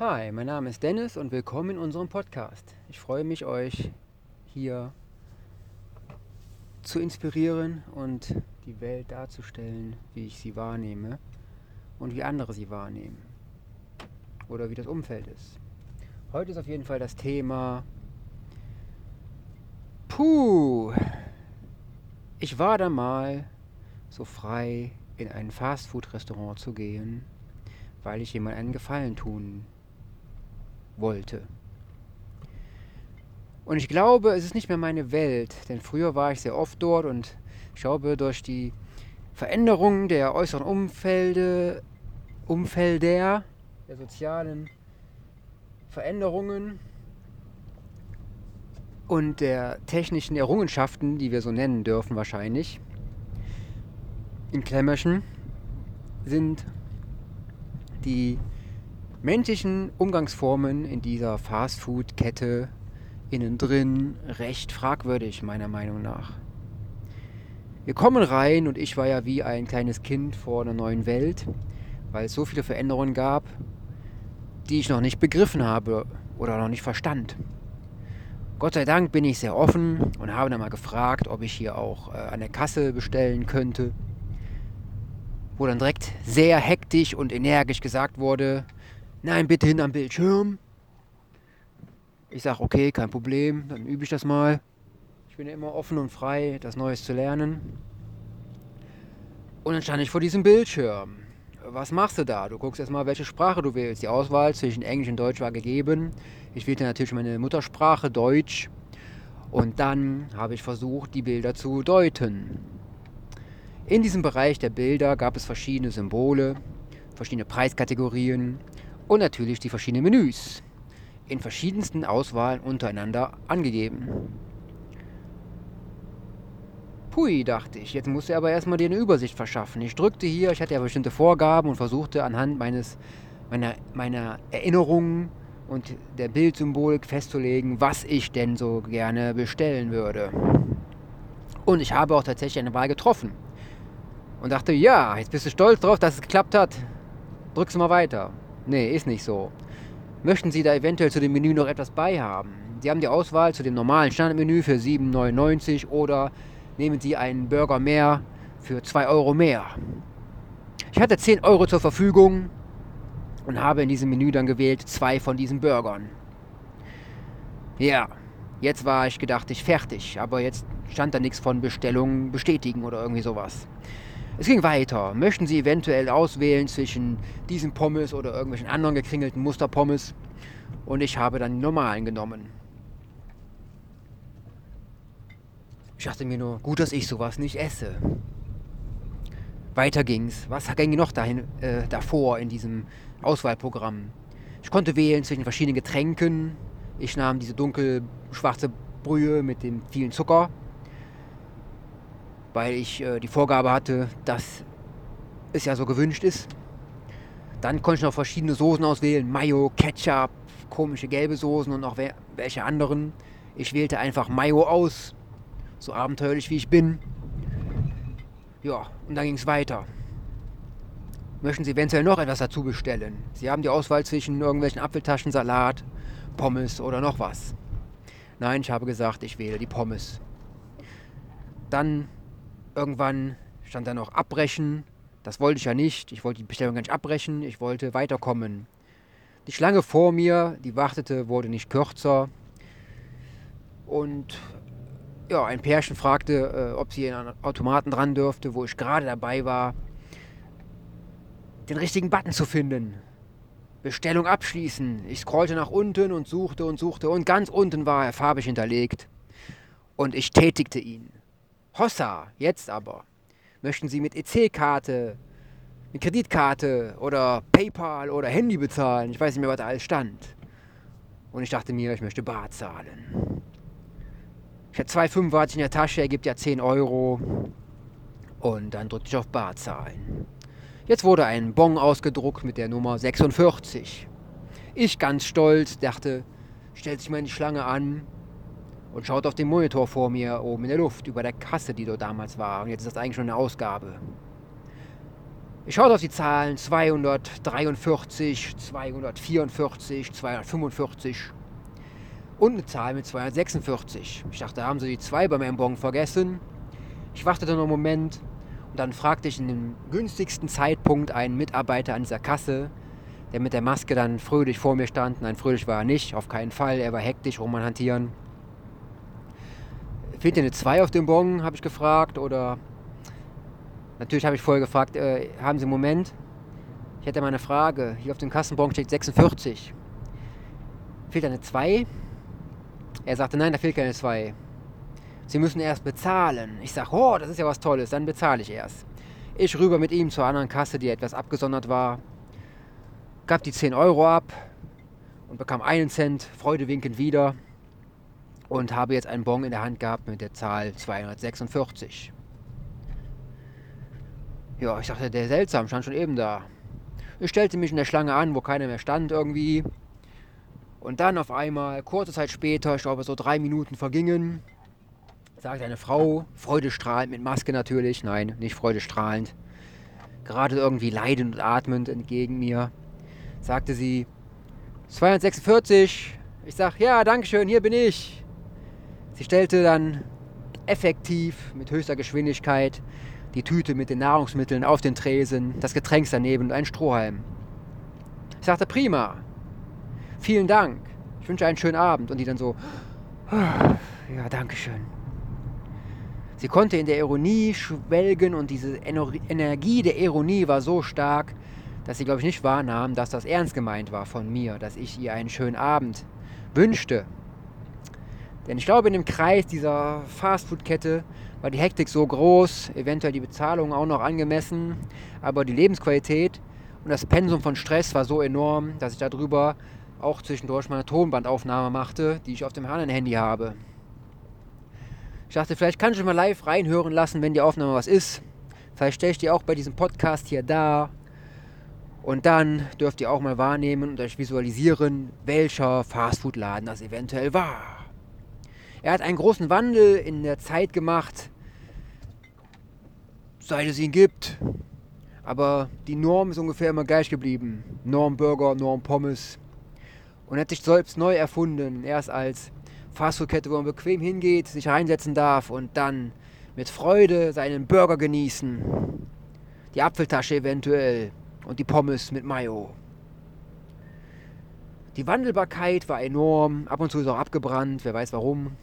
Hi, mein Name ist Dennis und willkommen in unserem Podcast. Ich freue mich, euch hier zu inspirieren und die Welt darzustellen, wie ich sie wahrnehme und wie andere sie wahrnehmen. Oder wie das Umfeld ist. Heute ist auf jeden Fall das Thema Puh. Ich war da mal so frei, in ein Fastfood-Restaurant zu gehen, weil ich jemand einen Gefallen tun wollte. Und ich glaube, es ist nicht mehr meine Welt, denn früher war ich sehr oft dort und ich glaube, durch die Veränderungen der äußeren Umfelde, Umfelder, der sozialen Veränderungen und der technischen Errungenschaften, die wir so nennen dürfen wahrscheinlich, in Klemmerschen, sind die menschlichen Umgangsformen in dieser Fastfood-Kette innen drin recht fragwürdig, meiner Meinung nach. Wir kommen rein und ich war ja wie ein kleines Kind vor einer neuen Welt, weil es so viele Veränderungen gab, die ich noch nicht begriffen habe oder noch nicht verstand. Gott sei Dank bin ich sehr offen und habe dann mal gefragt, ob ich hier auch äh, an der Kasse bestellen könnte. Wo dann direkt sehr hektisch und energisch gesagt wurde, Nein, bitte hin am Bildschirm. Ich sage, okay, kein Problem, dann übe ich das mal. Ich bin ja immer offen und frei, das Neues zu lernen. Und dann stand ich vor diesem Bildschirm. Was machst du da? Du guckst erstmal, welche Sprache du wählst. Die Auswahl zwischen Englisch und Deutsch war gegeben. Ich wählte natürlich meine Muttersprache, Deutsch. Und dann habe ich versucht, die Bilder zu deuten. In diesem Bereich der Bilder gab es verschiedene Symbole, verschiedene Preiskategorien, und natürlich die verschiedenen Menüs in verschiedensten Auswahlen untereinander angegeben. Pui, dachte ich, jetzt musste er aber erstmal dir eine Übersicht verschaffen. Ich drückte hier, ich hatte ja bestimmte Vorgaben und versuchte anhand meines, meiner, meiner Erinnerungen und der Bildsymbolik festzulegen, was ich denn so gerne bestellen würde. Und ich habe auch tatsächlich eine Wahl getroffen. Und dachte, ja, jetzt bist du stolz drauf, dass es geklappt hat. Drückst du mal weiter. Nee, ist nicht so. Möchten Sie da eventuell zu dem Menü noch etwas beihaben? Sie haben die Auswahl zu dem normalen Standardmenü für 7,99 oder nehmen Sie einen Burger mehr für 2 Euro mehr. Ich hatte 10 Euro zur Verfügung und habe in diesem Menü dann gewählt zwei von diesen Burgern. Ja, jetzt war ich gedacht, ich fertig, aber jetzt stand da nichts von Bestellung bestätigen oder irgendwie sowas. Es ging weiter. Möchten Sie eventuell auswählen zwischen diesem Pommes oder irgendwelchen anderen gekringelten Musterpommes? Und ich habe dann die normalen genommen. Ich dachte mir nur, gut, dass ich sowas nicht esse. Weiter ging's. Was ging noch dahin, äh, davor in diesem Auswahlprogramm? Ich konnte wählen zwischen verschiedenen Getränken. Ich nahm diese dunkel-schwarze Brühe mit dem vielen Zucker weil ich äh, die Vorgabe hatte, dass es ja so gewünscht ist. Dann konnte ich noch verschiedene Soßen auswählen, Mayo, Ketchup, komische gelbe Soßen und noch welche anderen. Ich wählte einfach Mayo aus, so abenteuerlich wie ich bin. Ja, und dann ging es weiter. Möchten Sie eventuell noch etwas dazu bestellen? Sie haben die Auswahl zwischen irgendwelchen Apfeltaschen, Salat, Pommes oder noch was. Nein, ich habe gesagt, ich wähle die Pommes. Dann Irgendwann stand da noch abbrechen. Das wollte ich ja nicht. Ich wollte die Bestellung gar nicht abbrechen. Ich wollte weiterkommen. Die Schlange vor mir, die wartete, wurde nicht kürzer. Und ja, ein Pärchen fragte, äh, ob sie an Automaten dran dürfte, wo ich gerade dabei war, den richtigen Button zu finden. Bestellung abschließen. Ich scrollte nach unten und suchte und suchte und ganz unten war er farbig hinterlegt. Und ich tätigte ihn. Hossa, jetzt aber. Möchten Sie mit EC-Karte, mit Kreditkarte oder PayPal oder Handy bezahlen? Ich weiß nicht mehr, was da alles stand. Und ich dachte mir, ich möchte bar zahlen. Ich hatte 2,45 in der Tasche, er gibt ja 10 Euro. Und dann drückte ich auf Bar zahlen. Jetzt wurde ein Bon ausgedruckt mit der Nummer 46. Ich ganz stolz dachte, stellt sich mal in die Schlange an, und schaut auf den Monitor vor mir oben in der Luft über der Kasse, die dort damals war. Und jetzt ist das eigentlich schon eine Ausgabe. Ich schaute auf die Zahlen 243, 244, 245 und eine Zahl mit 246. Ich dachte, da haben sie die 2 bei meinem Bon vergessen. Ich wartete noch einen Moment und dann fragte ich in dem günstigsten Zeitpunkt einen Mitarbeiter an dieser Kasse, der mit der Maske dann fröhlich vor mir stand. Nein, fröhlich war er nicht, auf keinen Fall. Er war hektisch, rum an hantieren. Fehlt dir eine 2 auf dem Bon, habe ich gefragt. Oder natürlich habe ich vorher gefragt, äh, haben Sie einen Moment? Ich hätte mal eine Frage. Hier auf dem Kassenbon steht 46. Fehlt eine 2? Er sagte, nein, da fehlt keine 2. Sie müssen erst bezahlen. Ich sage, oh, das ist ja was Tolles, dann bezahle ich erst. Ich rüber mit ihm zur anderen Kasse, die etwas abgesondert war, gab die 10 Euro ab und bekam einen Cent freudewinkend wieder und habe jetzt einen Bon in der Hand gehabt mit der Zahl 246. Ja, ich dachte, der seltsam, stand schon eben da. Ich stellte mich in der Schlange an, wo keiner mehr stand irgendwie. Und dann auf einmal, kurze Zeit später, ich glaube so drei Minuten vergingen, sagte eine Frau, freudestrahlend, mit Maske natürlich, nein, nicht freudestrahlend, gerade irgendwie leidend und atmend entgegen mir, sagte sie, 246. Ich sag, ja, dankeschön, hier bin ich. Sie stellte dann effektiv mit höchster Geschwindigkeit die Tüte mit den Nahrungsmitteln auf den Tresen, das Getränk daneben und einen Strohhalm. Ich sagte, prima, vielen Dank, ich wünsche einen schönen Abend. Und die dann so, ja, dankeschön. Sie konnte in der Ironie schwelgen und diese Energie der Ironie war so stark, dass sie, glaube ich, nicht wahrnahm, dass das ernst gemeint war von mir, dass ich ihr einen schönen Abend wünschte. Denn ich glaube, in dem Kreis dieser Fastfood-Kette war die Hektik so groß, eventuell die Bezahlung auch noch angemessen, aber die Lebensqualität und das Pensum von Stress war so enorm, dass ich darüber auch zwischendurch meine Tonbandaufnahme machte, die ich auf dem anderen Handy habe. Ich dachte, vielleicht kann ich mal live reinhören lassen, wenn die Aufnahme was ist. Vielleicht stelle ich die auch bei diesem Podcast hier da. Und dann dürft ihr auch mal wahrnehmen und euch visualisieren, welcher Fastfood-Laden das eventuell war. Er hat einen großen Wandel in der Zeit gemacht, seit es ihn gibt. Aber die Norm ist ungefähr immer gleich geblieben. Norm Burger, Norm Pommes. Und er hat sich selbst neu erfunden. Erst als Fastfood-Kette, wo man bequem hingeht, sich reinsetzen darf und dann mit Freude seinen Burger genießen. Die Apfeltasche eventuell und die Pommes mit Mayo. Die Wandelbarkeit war enorm, ab und zu ist auch abgebrannt, wer weiß warum.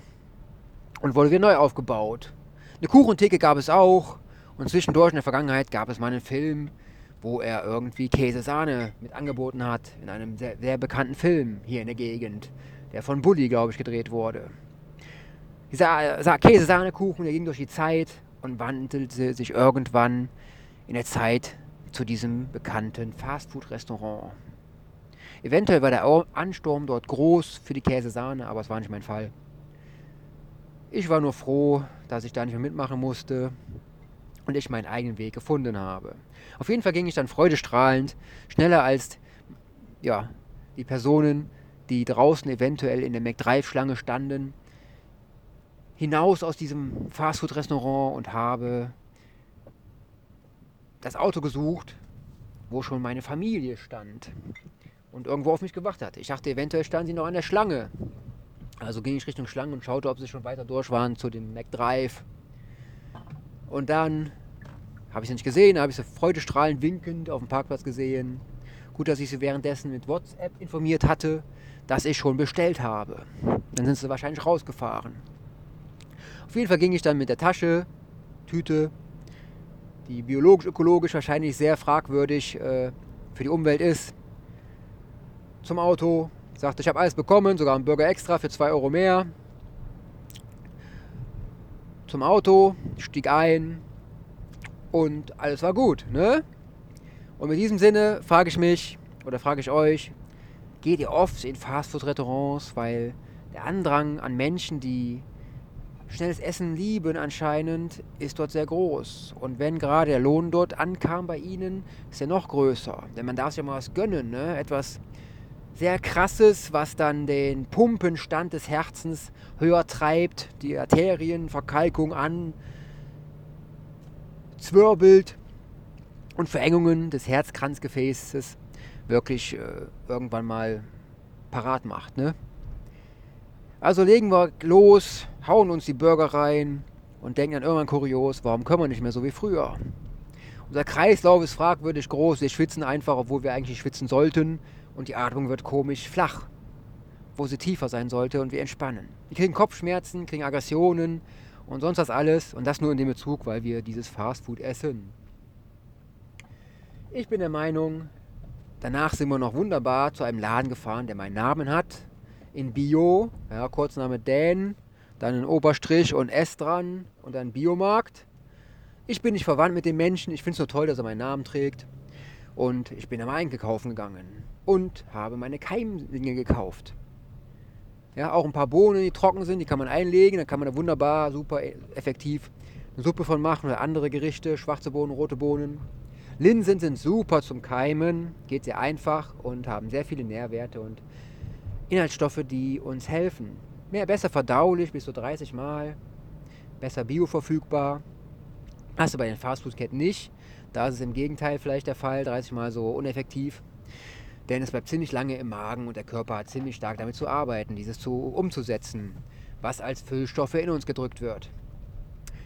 Und wurde wieder neu aufgebaut. Eine Kuchentheke gab es auch. Und zwischendurch in der Vergangenheit gab es mal einen Film, wo er irgendwie Käsesahne mit angeboten hat. In einem sehr, sehr bekannten Film hier in der Gegend der von Bully, glaube ich, gedreht wurde. Dieser Käsesahnekuchen, der ging durch die Zeit und wandelte sich irgendwann in der Zeit zu diesem bekannten Fastfood-Restaurant. Eventuell war der Ansturm dort groß für die Käsesahne, aber es war nicht mein Fall. Ich war nur froh, dass ich da nicht mehr mitmachen musste und ich meinen eigenen Weg gefunden habe. Auf jeden Fall ging ich dann freudestrahlend, schneller als ja, die Personen, die draußen eventuell in der McDrive-Schlange standen, hinaus aus diesem Fastfood-Restaurant und habe das Auto gesucht, wo schon meine Familie stand und irgendwo auf mich gewacht hat. Ich dachte, eventuell standen sie noch an der Schlange. Also ging ich Richtung Schlange und schaute, ob sie schon weiter durch waren zu dem McDrive. Und dann habe ich sie nicht gesehen, habe ich sie freudestrahlend winkend auf dem Parkplatz gesehen. Gut, dass ich sie währenddessen mit WhatsApp informiert hatte, dass ich schon bestellt habe. Dann sind sie wahrscheinlich rausgefahren. Auf jeden Fall ging ich dann mit der Tasche, Tüte, die biologisch-ökologisch wahrscheinlich sehr fragwürdig äh, für die Umwelt ist, zum Auto. Sagte, ich habe alles bekommen, sogar einen Burger extra für 2 Euro mehr. Zum Auto, stieg ein und alles war gut. Ne? Und in diesem Sinne frage ich mich oder frage ich euch, geht ihr oft in Fastfood-Restaurants, weil der Andrang an Menschen, die schnelles Essen lieben anscheinend, ist dort sehr groß. Und wenn gerade der Lohn dort ankam bei ihnen, ist er noch größer. Denn man darf sich ja mal was gönnen, ne? etwas sehr krasses, was dann den Pumpenstand des Herzens höher treibt, die Arterienverkalkung an, zwirbelt und Verengungen des Herzkranzgefäßes wirklich äh, irgendwann mal parat macht. Ne? Also legen wir los, hauen uns die Burger rein und denken dann irgendwann kurios, warum können wir nicht mehr so wie früher? Unser Kreislauf ist fragwürdig groß, wir schwitzen einfach, obwohl wir eigentlich schwitzen sollten und die Atmung wird komisch flach, wo sie tiefer sein sollte und wir entspannen. Wir kriegen Kopfschmerzen, kriegen Aggressionen und sonst was alles und das nur in dem Bezug, weil wir dieses Fastfood essen. Ich bin der Meinung, danach sind wir noch wunderbar zu einem Laden gefahren, der meinen Namen hat, in Bio, ja, Kurzname Dan, dann ein Oberstrich und S dran und dann Biomarkt. Ich bin nicht verwandt mit dem Menschen, ich finde es nur toll, dass er meinen Namen trägt. Und ich bin am Einkaufen gegangen und habe meine Keimlinge gekauft. Ja, auch ein paar Bohnen, die trocken sind, die kann man einlegen, dann kann man da wunderbar, super effektiv eine Suppe von machen oder andere Gerichte, schwarze Bohnen, rote Bohnen. Linsen sind super zum Keimen, geht sehr einfach und haben sehr viele Nährwerte und Inhaltsstoffe, die uns helfen. Mehr, besser verdaulich, bis zu 30 Mal, besser bioverfügbar Hast du bei den Fastfood-Ketten nicht. Da ist es im Gegenteil vielleicht der Fall, 30 Mal so uneffektiv. Denn es bleibt ziemlich lange im Magen und der Körper hat ziemlich stark damit zu arbeiten, dieses zu, umzusetzen, was als Füllstoffe in uns gedrückt wird.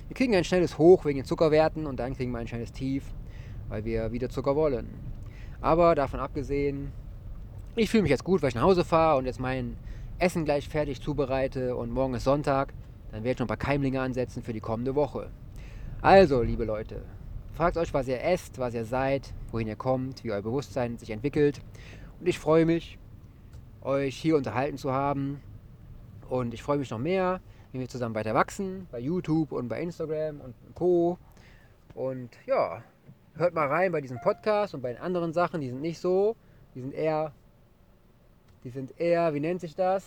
Wir kriegen ein schnelles Hoch wegen den Zuckerwerten und dann kriegen wir ein schnelles Tief, weil wir wieder Zucker wollen. Aber davon abgesehen, ich fühle mich jetzt gut, weil ich nach Hause fahre und jetzt mein Essen gleich fertig zubereite und morgen ist Sonntag. Dann werde ich noch ein paar Keimlinge ansetzen für die kommende Woche. Also, liebe Leute, fragt euch, was ihr esst, was ihr seid, wohin ihr kommt, wie euer Bewusstsein sich entwickelt. Und ich freue mich, euch hier unterhalten zu haben. Und ich freue mich noch mehr, wenn wir zusammen weiter wachsen, bei YouTube und bei Instagram und Co. Und ja, hört mal rein bei diesem Podcast und bei den anderen Sachen, die sind nicht so. Die sind eher, die sind eher, wie nennt sich das?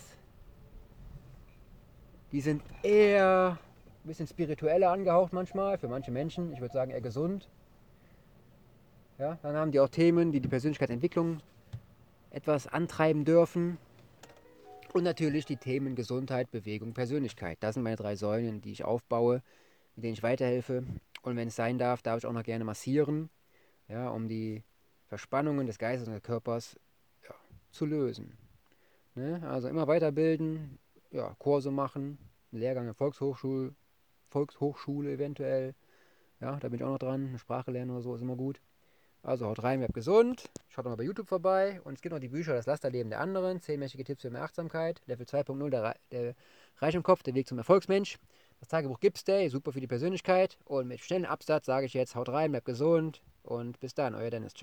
Die sind eher ein bisschen spiritueller angehaucht manchmal, für manche Menschen. Ich würde sagen eher gesund. Ja, dann haben die auch Themen, die die Persönlichkeitsentwicklung etwas antreiben dürfen. Und natürlich die Themen Gesundheit, Bewegung, Persönlichkeit. Das sind meine drei Säulen, die ich aufbaue, mit denen ich weiterhelfe. Und wenn es sein darf, darf ich auch noch gerne massieren, ja, um die Verspannungen des Geistes und des Körpers ja, zu lösen. Ne? Also immer weiterbilden, ja, Kurse machen, Lehrgang der Volkshochschule, Volkshochschule eventuell. Ja, da bin ich auch noch dran. Eine Sprache lernen oder so ist immer gut. Also haut rein, bleibt gesund. Schaut mal bei YouTube vorbei. Und es gibt noch die Bücher Das Lasterleben der anderen. 10 mächtige Tipps für mehr Achtsamkeit. Level 2.0 der, der Reich im Kopf, der Weg zum Erfolgsmensch. Das Tagebuch Gips Day, super für die Persönlichkeit. Und mit schnellem Absatz sage ich jetzt, haut rein, bleibt gesund. Und bis dann, euer Dennis. Ciao.